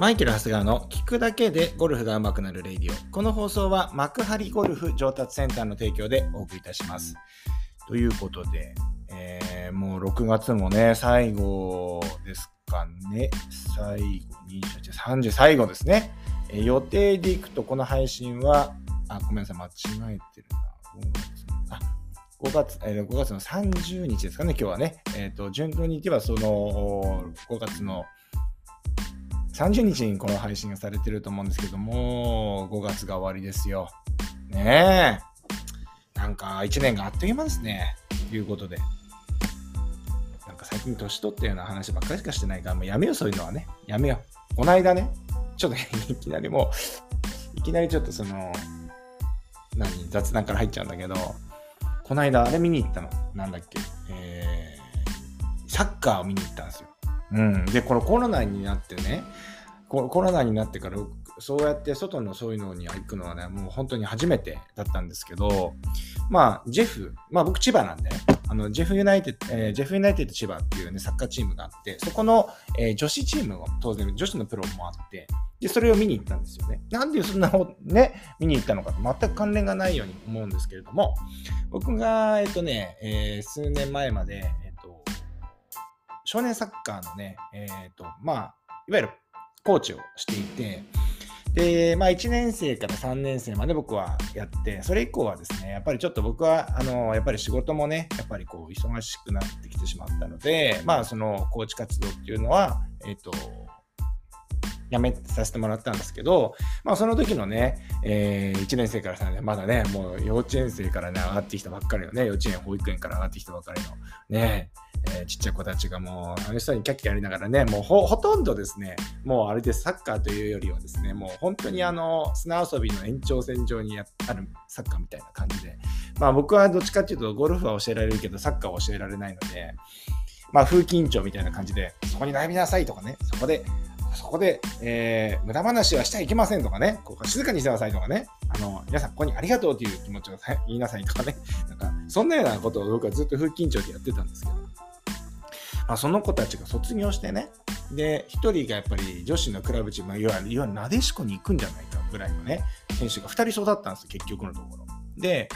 マイケル・ハスガーの聞くだけでゴルフが上手くなるレディオ。この放送は幕張ゴルフ上達センターの提供でお送りいたします。ということで、えー、もう6月もね、最後ですかね。最後、28、30、最後ですね。えー、予定でいくと、この配信は、あ、ごめんなさい、間違えてるな。5月、えー、5月の30日ですかね、今日はね。えっ、ー、と、順当にいけば、その、5月の30日にこの配信がされてると思うんですけども、5月が終わりですよ。ねえ。なんか1年があっという間ですね。ということで。なんか最近年取ったような話ばっかりしかしてないから、もうやめよう、そういうのはね。やめよう。この間ね、ちょっといきなりもう、いきなりちょっとその、何、雑談から入っちゃうんだけど、この間あれ見に行ったの。なんだっけ。えー、サッカーを見に行ったんですよ。うん。で、このコロナになってね、コロナになってからそうやって外のそういうのに行くのはね、もう本当に初めてだったんですけど、まあ、ジェフ、まあ僕千葉なんでね、あの、ジェフユナイテッド、えー、ジェフユナイテッド千葉っていうね、サッカーチームがあって、そこの、えー、女子チームも当然女子のプロもあって、で、それを見に行ったんですよね。なんでそんなね、見に行ったのかと全く関連がないように思うんですけれども、僕が、えっとね、えー、数年前まで、少年サッカーのね、えっと、まあ、いわゆるコーチをしていて、で、まあ1年生から3年生まで僕はやって、それ以降はですね、やっぱりちょっと僕は、あの、やっぱり仕事もね、やっぱりこう、忙しくなってきてしまったので、まあそのコーチ活動っていうのは、えっ、と、やめさせてもらったんですけど、まあその時のね、えー、1年生から3年、まだね、もう幼稚園生からね、上がってきたばっかりのね、幼稚園、保育園から上がってきたばっかりのね、えー、ちっちゃい子たちがもう、あの人にキャッキャやりながらね、もうほとんどですね、もうあれでサッカーというよりはですね、もう本当にあの、砂遊びの延長線上にあるサッカーみたいな感じで、まあ僕はどっちかっていうとゴルフは教えられるけど、サッカーは教えられないので、まあ風紀委員長みたいな感じで、そこに悩みなさいとかね、そこでそこで、えー、無駄話はしちゃいけませんとかね、ここ静かにしてくださいとかね、あの、皆さんここにありがとうという気持ちを言いなさいとかね、なんか、そんなようなことを僕はずっと風紀委員長でやってたんですけど、まあ、その子たちが卒業してね、で、一人がやっぱり女子のクラブチーム、いわゆる、なでしこに行くんじゃないかぐらいのね、選手が2人育ったんですよ、結局のところ。で、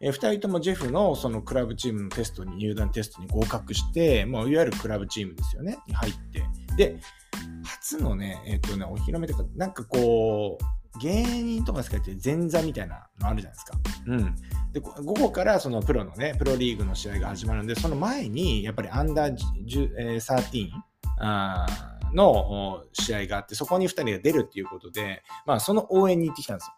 え2人ともジェフのそのクラブチームのテストに、入団テストに合格して、もういわゆるクラブチームですよね、に入って、で、初のね、えっ、とね、お披露目とか、なんかこう、芸人とか使って前座みたいなのあるじゃないですか。うん。で、午後からそのプロのね、プロリーグの試合が始まるんで、その前に、やっぱりアンダー13の試合があって、そこに2人が出るっていうことで、まあ、その応援に行ってきたんですよ。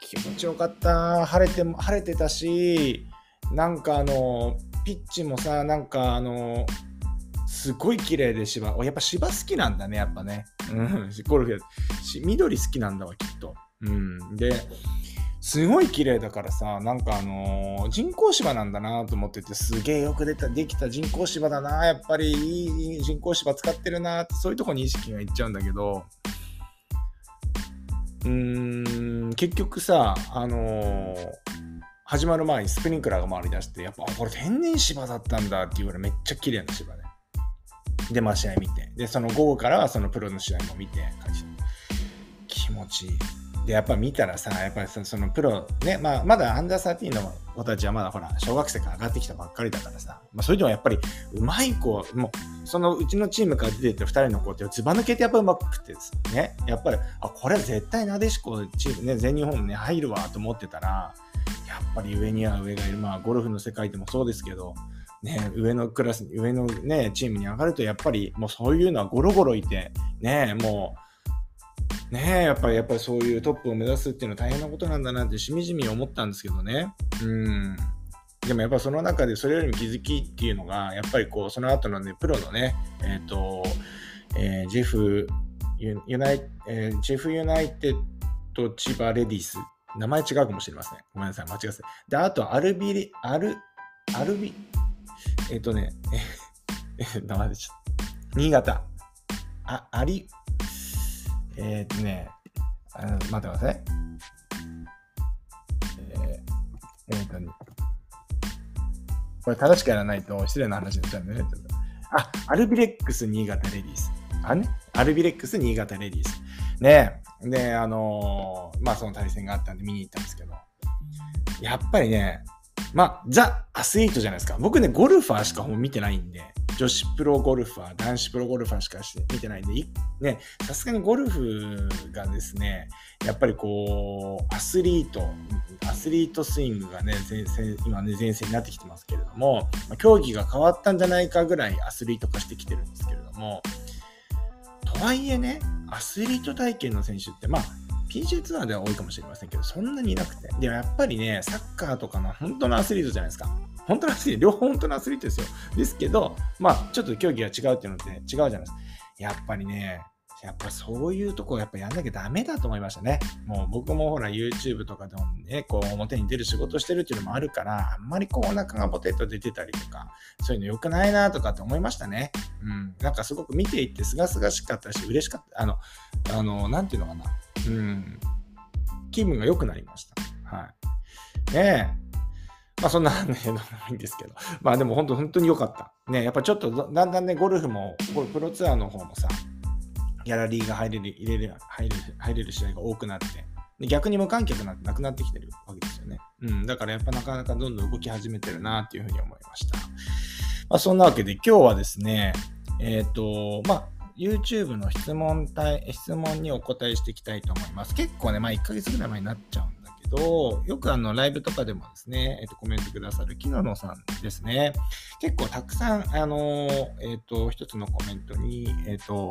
気持ちよかった。晴れても、晴れてたし、なんかあの、ピッチもさ、なんかあの、すごい綺麗で芝。やっぱ芝好きなんだね、やっぱね。うん、ゴルフや緑好きなんだわ、きっと。うん。で、すごい綺麗だからさ、なんかあのー、人工芝なんだなと思ってて、すげえよく出た、できた人工芝だな、やっぱりいい人工芝使ってるなって、そういうとこに意識がいっちゃうんだけど、うーん、結局さ、あのー、始まる前にスプリンクラーが回り出して、やっぱ、これ天然芝だったんだっていうぐらいめっちゃ綺麗な芝ね。で、まあ試合見て。で、その午後からはそのプロの試合も見て、気持ちいい。で、やっぱ見たらさ、やっぱりそのプロ、ね、まあ、まだアンダー13の子たちはまだほら、小学生から上がってきたばっかりだからさ、まあ、それでもやっぱり、うまい子、もう、そのうちのチームから出てた2人の子って、ずば抜けてやっぱうまくてですね、やっぱり、あ、これ絶対なでしこチームね、全日本ね、入るわと思ってたら、やっぱり上には上がいる。まあ、ゴルフの世界でもそうですけど、ね、上のクラス、上のね、チームに上がると、やっぱりもうそういうのはゴロゴロいて、ね、もう、ねえ、やっぱり、やっぱりそういうトップを目指すっていうのは大変なことなんだなってしみじみ思ったんですけどね。うん。でもやっぱその中でそれよりも気づきっていうのが、やっぱりこう、その後のね、プロのね、えっ、ー、と、えー、ジェフユナイ、えー、ジェフユナイテッド千葉レディス。名前違うかもしれません。ごめんなさい、間違えて。で、あと、アルビリ、アル、アルビ、えっ、ー、とね、え、名前でちょっと。新潟。あ、あり、えっ、ー、とね、あの待ってください。えー、えー、とね、これ正しくやらないと失礼な話になっちゃうんでね。あ、アルビレックス新潟レディース。あね、アルビレックス新潟レディース。ねで、あのー、まあその対戦があったんで見に行ったんですけど、やっぱりね、まあ、ザ・アスリートじゃないですか。僕ね、ゴルファーしかもう見てないんで、女子プロゴルファー、男子プロゴルファーしかして見てないんで、ね、さすがにゴルフがですね、やっぱりこう、アスリート、アスリートスイングがね、前線、今ね、前線になってきてますけれども、ま、競技が変わったんじゃないかぐらいアスリート化してきてるんですけれども、とはいえね、アスリート体験の選手って、まあ、PJ ツアーでは多いかもしれませんけど、そんなにいなくて。でもやっぱりね、サッカーとかの本当のアスリートじゃないですか。本当のアスリート、両方本当のアスリートですよ。ですけど、まあ、ちょっと競技が違うっていうのって違うじゃないですか。やっぱりね、やっぱそういうとこやっぱやんなきゃダメだと思いましたね。もう僕もほら YouTube とかでもね、こう表に出る仕事してるっていうのもあるから、あんまりこうお腹がポテト出てたりとか、そういうの良くないなとかって思いましたね。うん。なんかすごく見ていってすがすがしかったし、嬉しかった。あの、あの、なんていうのかな。うん。気分が良くなりました。はい。ねえ。まあそんなね、どうもいんですけど。まあでも本当、本当に良かった。ねやっぱちょっとだんだんね、ゴルフも、プロツアーの方もさ、ギャラリーが入れる、入れる、入れる、入れる試合が多くなって、で逆に無観客なんてなくなってきてるわけですよね。うん。だからやっぱなかなかどんどん動き始めてるなっていうふうに思いました。まあそんなわけで今日はですね、えっ、ー、と、まあ YouTube の質問対、質問にお答えしていきたいと思います。結構ね、まあ1ヶ月ぐらい前になっちゃうんだけど、よくあのライブとかでもですね、えっ、と、コメントくださる木野さんですね。結構たくさん、あのえっ、と、一つのコメントに、えっ、と、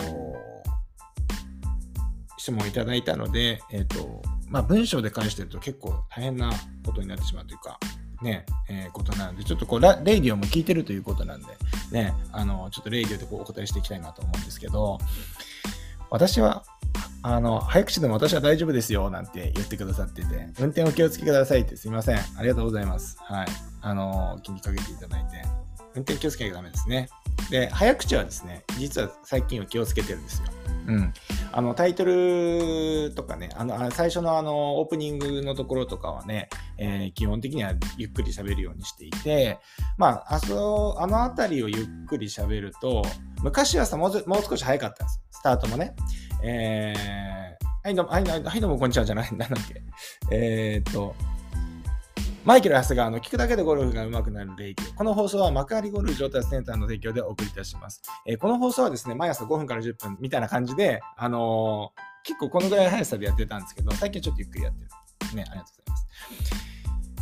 質問いただいたので、えっ、と、まあ文章で返してると結構大変なことになってしまうというか、ね、えー、ことなので、ちょっとこう、レイディオも聞いてるということなんで、ね、あの、ちょっとレイディオでこうお答えしていきたいなと思うんですけど、私は、あの、早口でも私は大丈夫ですよ、なんて言ってくださってて、運転お気をつけくださいってすいません。ありがとうございます。はい。あの、気にかけていただいて、運転気をつけなきゃダメですね。で、早口はですね、実は最近は気をつけてるんですよ。うん。あの、タイトルとかね、あの、最初のあの、オープニングのところとかはね、えー、基本的にはゆっくり喋るようにしていて、まあ、あそあのあたりをゆっくり喋ると、昔はさ、もうもう少し早かったんです。スタートもね。えー、はいどうも、はい、はい、どうも、こんにちはじゃない、なんだっけ。えー、っと、マイケル・ハスガーの聞くだけでゴルフが上手くなるレイディオ。この放送は幕張ゴルフ上達センターの提供でお送りいたします。えー、この放送はですね、毎朝5分から10分みたいな感じで、あのー、結構このぐらいの速さでやってたんですけど、最近ちょっとゆっくりやってる。ね、ありがとうございます。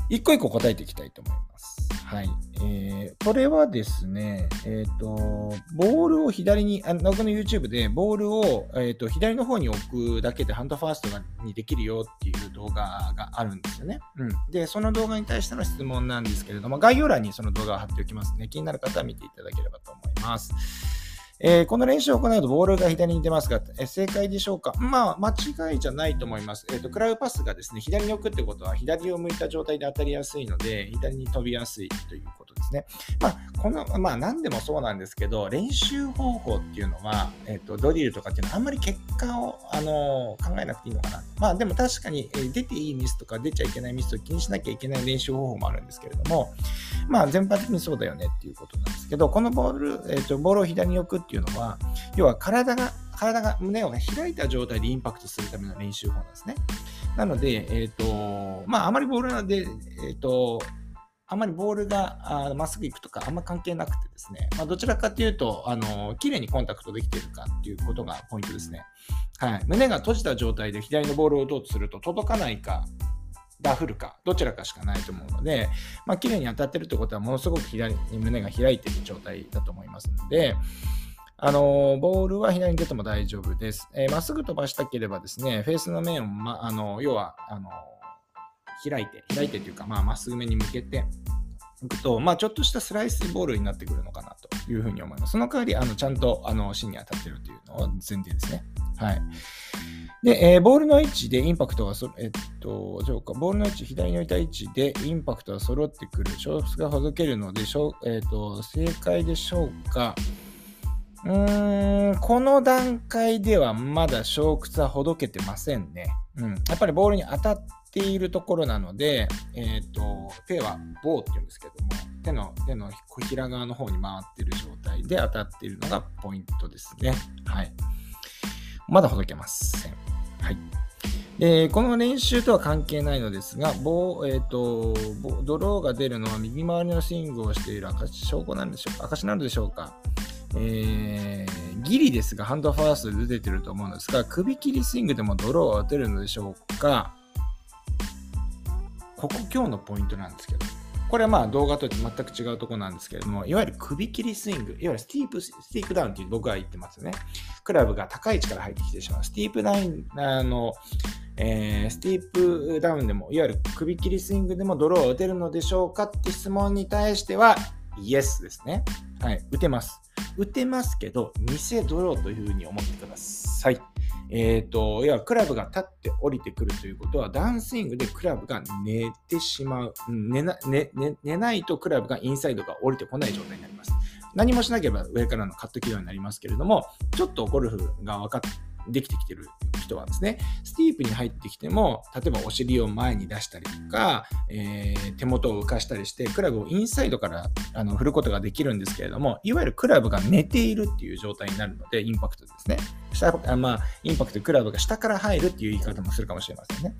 一個一個答えていきたいと思います。はい。えー、これはですね、えっ、ー、と、ボールを左に、あの僕の YouTube でボールを、えーと、左の方に置くだけでハンドファーストにできるよっていう動画があるんですよね。うん。で、その動画に対しての質問なんですけれども、概要欄にその動画を貼っておきますね。気になる方は見ていただければと思います。えー、この練習を行うとボールが左に出ますが、えー、正解でしょうか？まあ、間違いじゃないと思います。えっ、ー、と、クラウパスがですね、左に置くってことは、左を向いた状態で当たりやすいので、左に飛びやすいということですね。まあ、この、まあ、何でもそうなんですけど、練習方法っていうのは、えっ、と、ドリルとかっていうのは、あんまり結果を、あの考えなくていいのかな。まあ、でも確かに、え出ていいミスとか出ちゃいけないミスを気にしなきゃいけない練習方法もあるんですけれども、まあ、全般的にそうだよねっていうことなんですけど、このボール、えっ、と、ボールを左に置くっていうのは、要は体が、体が、胸を、開いた状態でインパクトするための練習法なんですね。なので、えっ、ー、と、まあ、あまりボールなんで、えっ、ー、と、あまりボールがまっすぐ行くとかあんま関係なくてですね、まあ、どちらかというと、あの、綺麗にコンタクトできているかっていうことがポイントですね。はい。胸が閉じた状態で左のボールを打とうとすると届かないか、ダフルか、どちらかしかないと思うので、まあ、綺麗に当たってるってことは、ものすごく左に胸が開いてる状態だと思いますので、あのボールは左に出ても大丈夫です。ま、えー、っすぐ飛ばしたければですね、フェースの面を、ま、あの要はあの開いて、開いてというか、まあ、っすぐ目に向けていくと、まあ、ちょっとしたスライスボールになってくるのかなというふうに思います。その代わり、あのちゃんとあの芯に当たってるというのを前提ですね。はい。で、えー、ボールの位置でインパクトがそ、えっと、そうか、ボールの位置、左に置いた位置でインパクトが揃ってくる、小数がほどけるので、しょえっと、正解でしょうか。うーん、この段階ではまだ小屈はほどけてませんね。うん。やっぱりボールに当たってているところなので、えっ、ー、と、手は棒って言うんですけども、手の、手の小平側の方に回ってる状態で当たっているのがポイントですね。はい。まだほどけません。はい。で、この練習とは関係ないのですが、棒、えっ、ー、と、ドローが出るのは右回りのスイングをしている証証拠なんでしょうか証なんでしょうかえー、ギリですが、ハンドファーストで出てると思うんですが、首切りスイングでもドローは打てるのでしょうかここ今日のポイントなんですけど、これはまあ動画と全く違うところなんですけれども、いわゆる首切りスイング、いわゆる steep、steep down って僕は言ってますよね。クラブが高い位置から入ってきてしまう。 steep down、あの、えー、 steep down でも、いわゆる首切りスイングでもドローを打てるのでしょうかって質問に対しては、イエスですね。はい、打てます。打てますけど、偽ドローというふうに思ってください。えっ、ー、と、要はクラブが立って降りてくるということは、ダンスイングでクラブが寝てしまう。寝な寝寝ないとクラブがインサイドが降りてこない状態になります。何もしなければ上からのカット軌道になりますけれども、ちょっとゴルフが分かって、できてきてる人はですね、スティープに入ってきても、例えばお尻を前に出したりとか、えー、手元を浮かしたりして、クラブをインサイドからあの振ることができるんですけれども、いわゆるクラブが寝ているっていう状態になるので、インパクトですね。下あまあ、インパクト、クラブが下から入るっていう言い方もするかもしれませんね。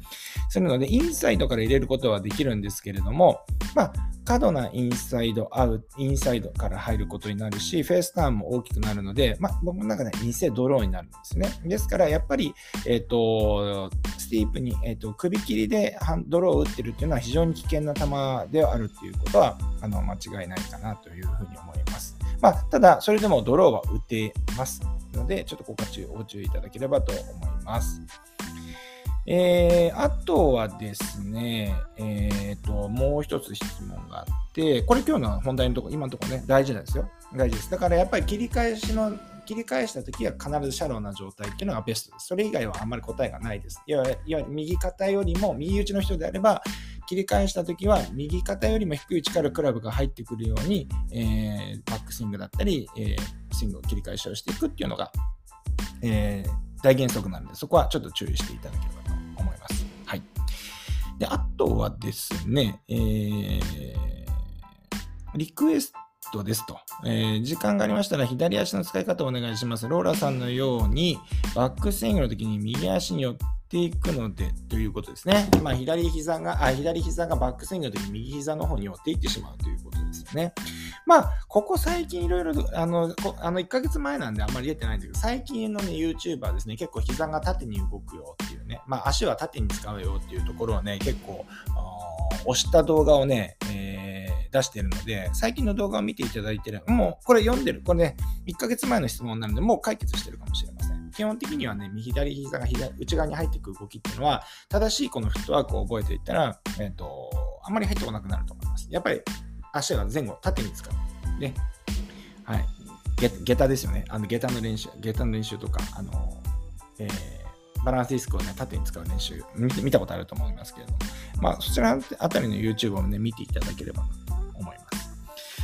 そういうので、インサイドから入れることはできるんですけれども、まあ、過度なインサイドアウト、インサイドから入ることになるし、フェースターンも大きくなるので、まあ、僕の中では偽ドローになるんですね。ですから、やっぱり、えっ、ー、と、スティープに、えっ、ー、と、首切りでハンドローを打ってるっていうのは非常に危険な球であるっていうことは、あの、間違いないかなというふうに思います。まあ、ただ、それでもドローは打てますので、ちょっとここはご注意いただければと思います。えー、あとはですね、えー、と、もう一つ質問があって、これ今日の本題のところ、今のところね、大事なんですよ。大事です。だからやっぱり切り返しの、切り返したときは必ずシャローな状態っていうのがベストです。それ以外はあんまり答えがないです。いわゆる右肩よりも、右打ちの人であれば、切り返したときは、右肩よりも低い位置からクラブが入ってくるように、えー、バックスイングだったり、えー、スイングを切り返しをしていくっていうのが、えー、大原則なので、そこはちょっと注意していただければと思います。はい。で、あとはですね、えー、リクエストですと、えー、時間がありましたら左足の使い方をお願いします。ローラさんのようにバックスイングの時に右足に寄っていくのでということですね。まあ、左膝が、あ、左膝がバックスイングの時に右膝の方に寄っていってしまうということですよね。まあ、ここ最近いろいろ、あの、あの1ヶ月前なんであんまり出てないんだけど、最近のね、YouTuber ですね、結構膝が縦に動くよっていうね、まあ、足は縦に使うよっていうところをね、結構、押した動画をね、出してるので、最近の動画を見ていただいてる、もうこれ読んでる、これね、1ヶ月前の質問なので、もう解決してるかもしれません。基本的にはね、右左膝が左内側に入っていく動きっていうのは、正しいこのフットワークを覚えていったら、えっ、ー、と、あんまり入ってこなくなると思います。やっぱり足が前後、縦に使う。ね。はい。下駄ですよね。あの、下駄の練習、下駄の練習とか、あの、えー、バランスディスクをね、縦に使う練習見て、見たことあると思いますけれども、まあ、そちらあたりの YouTube をね、見ていただければと思います。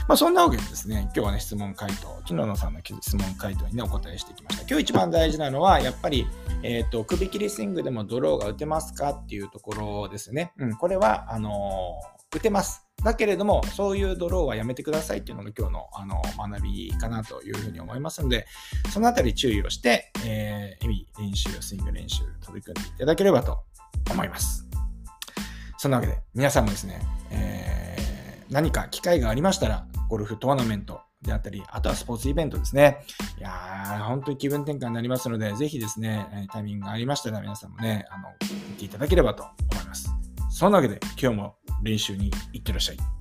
まあ、そんなわけでですね、今日はね、質問回答、昨日のさんの質問回答にね、お答えしてきました。今日一番大事なのは、やっぱり、えっ、ー、と、首切りスイングでもドローが打てますかっていうところですね。うん、これは、あのー、打てます。だけれども、そういうドローはやめてくださいっていうのが今日のあの学びかなというふうに思いますので、そのあたり注意をして、えー、日々練習、スイング練習、取り組んでいただければと思います。そんなわけで、皆さんもですね、えー、何か機会がありましたら、ゴルフトーナメントであったり、あとはスポーツイベントですね。いやー、本当に気分転換になりますので、ぜひですね、タイミングがありましたら皆さんもね、あの、見ていただければと思います。そんなわけで、今日も練習に行ってらっしゃい。